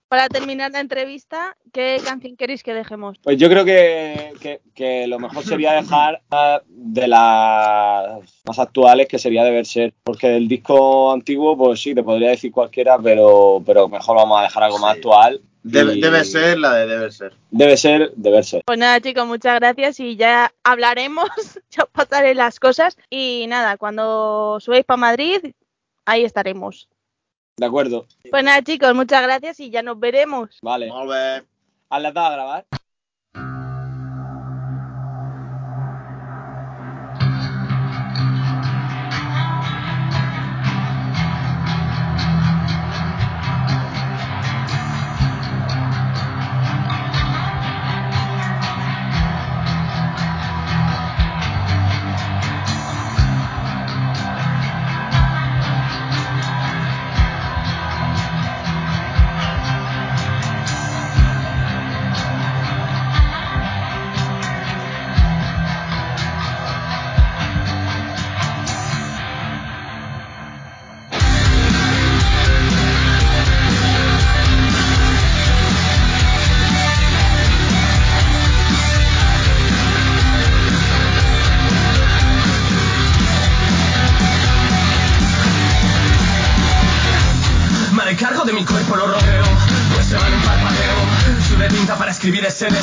para terminar la entrevista, ¿qué canción queréis que dejemos? Pues yo creo que, que- que lo mejor sería dejar ah, de las más actuales, que sería Deber Ser. Porque del disco antiguo, pues sí, te podría decir cualquiera, pero, pero mejor vamos a dejar algo más Sí. actual. Debe, Y debe ser la de debe ser. Debe ser, Deber Ser. Pues nada, chicos, muchas gracias y ya hablaremos, (laughs) ya os pasaré las cosas. Y nada, cuando subáis para Madrid, ahí estaremos. De acuerdo. Pues nada, chicos, muchas gracias y ya nos veremos. Vale. Molt bé. Haz la a grabar.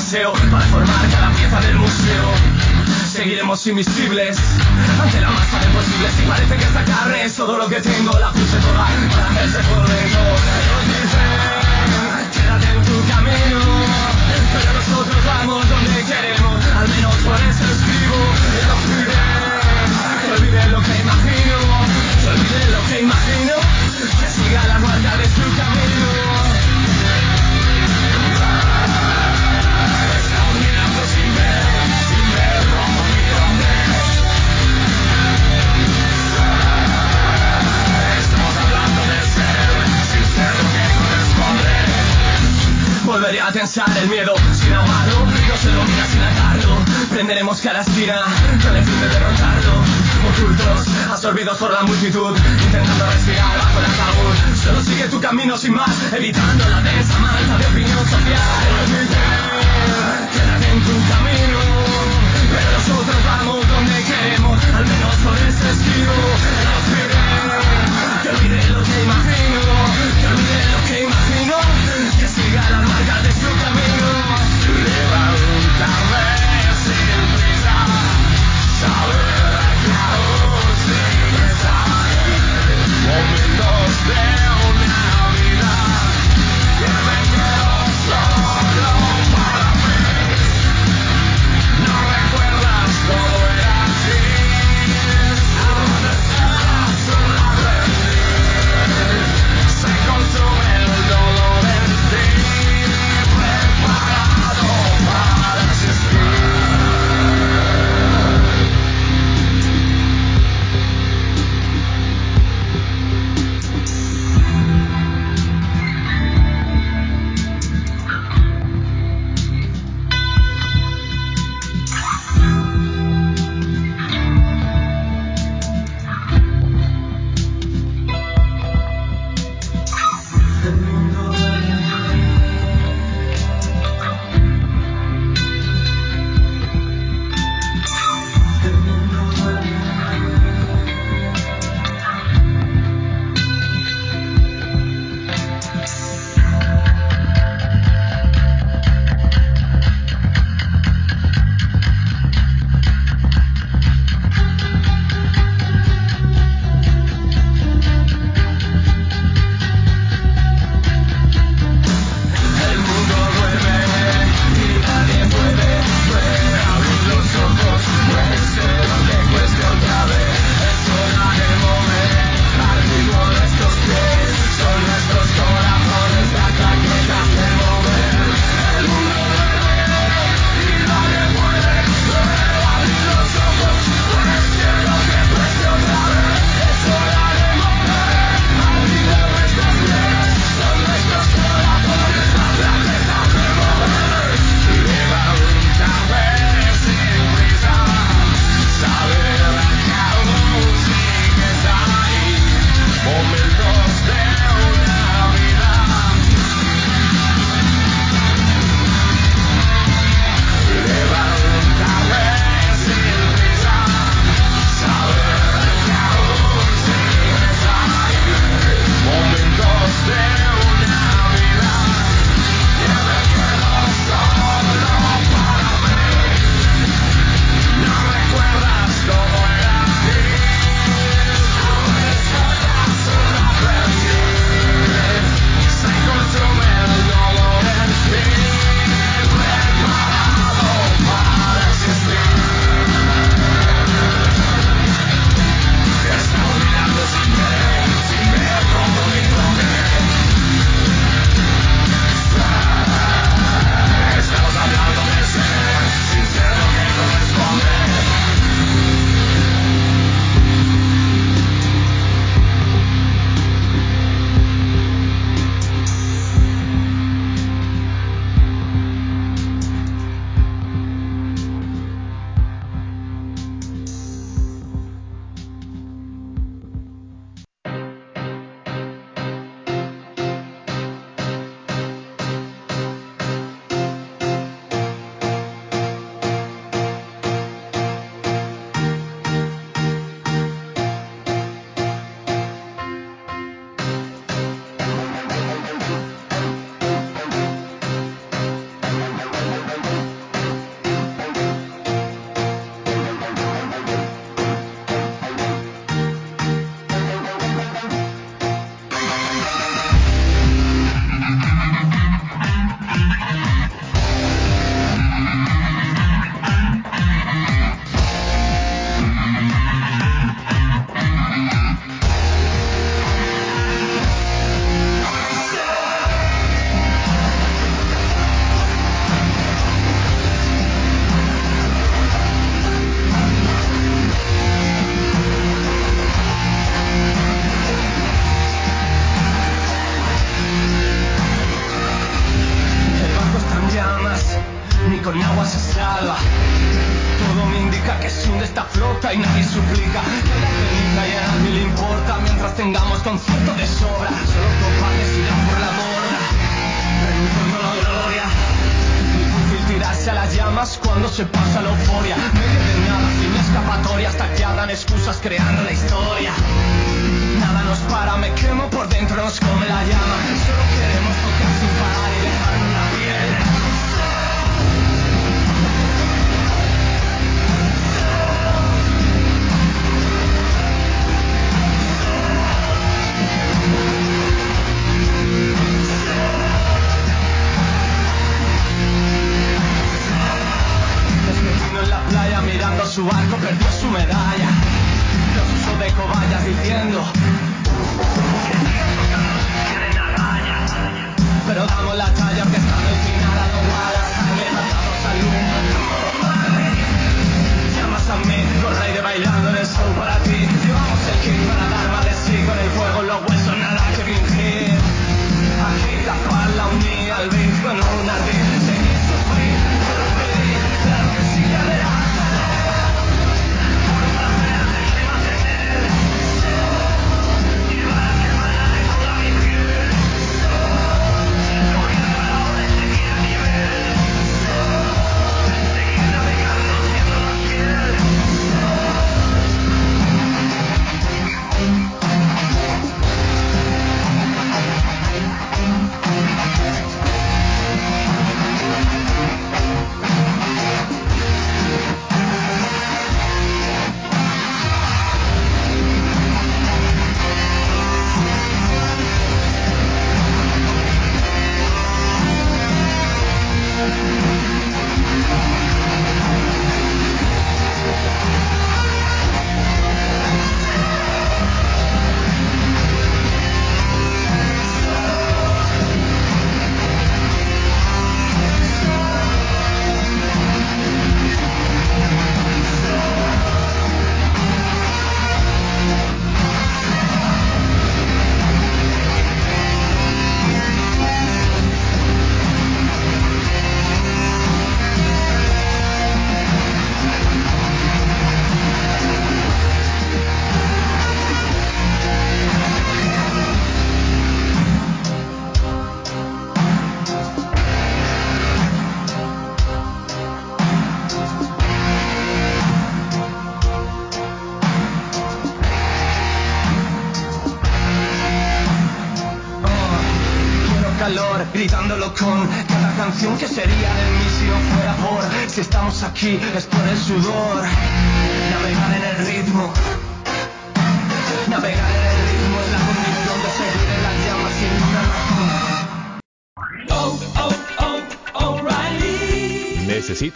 Para formar cada pieza del museo. Seguiremos invisibles ante la masa de posibles y parece que esta carne es todo lo que tengo, la puse toda para verse por dentro. Ellos dicen, quédate en tu camino, pero nosotros vamos donde queremos, al menos por eso escribo. Volvería a tensar el miedo sin ahogarlo, no se domina sin atarlo. Prenderemos cada esquina con el fin de derrotarlo. Ocultos, absorbidos por la multitud, intentando respirar bajo el ataúd. Solo sigue tu camino sin más, evitando la densa manta de opinión social. Quédate en tu camino, pero nosotros vamos donde queremos, al menos por eso escribo. Nos piden que olvide lo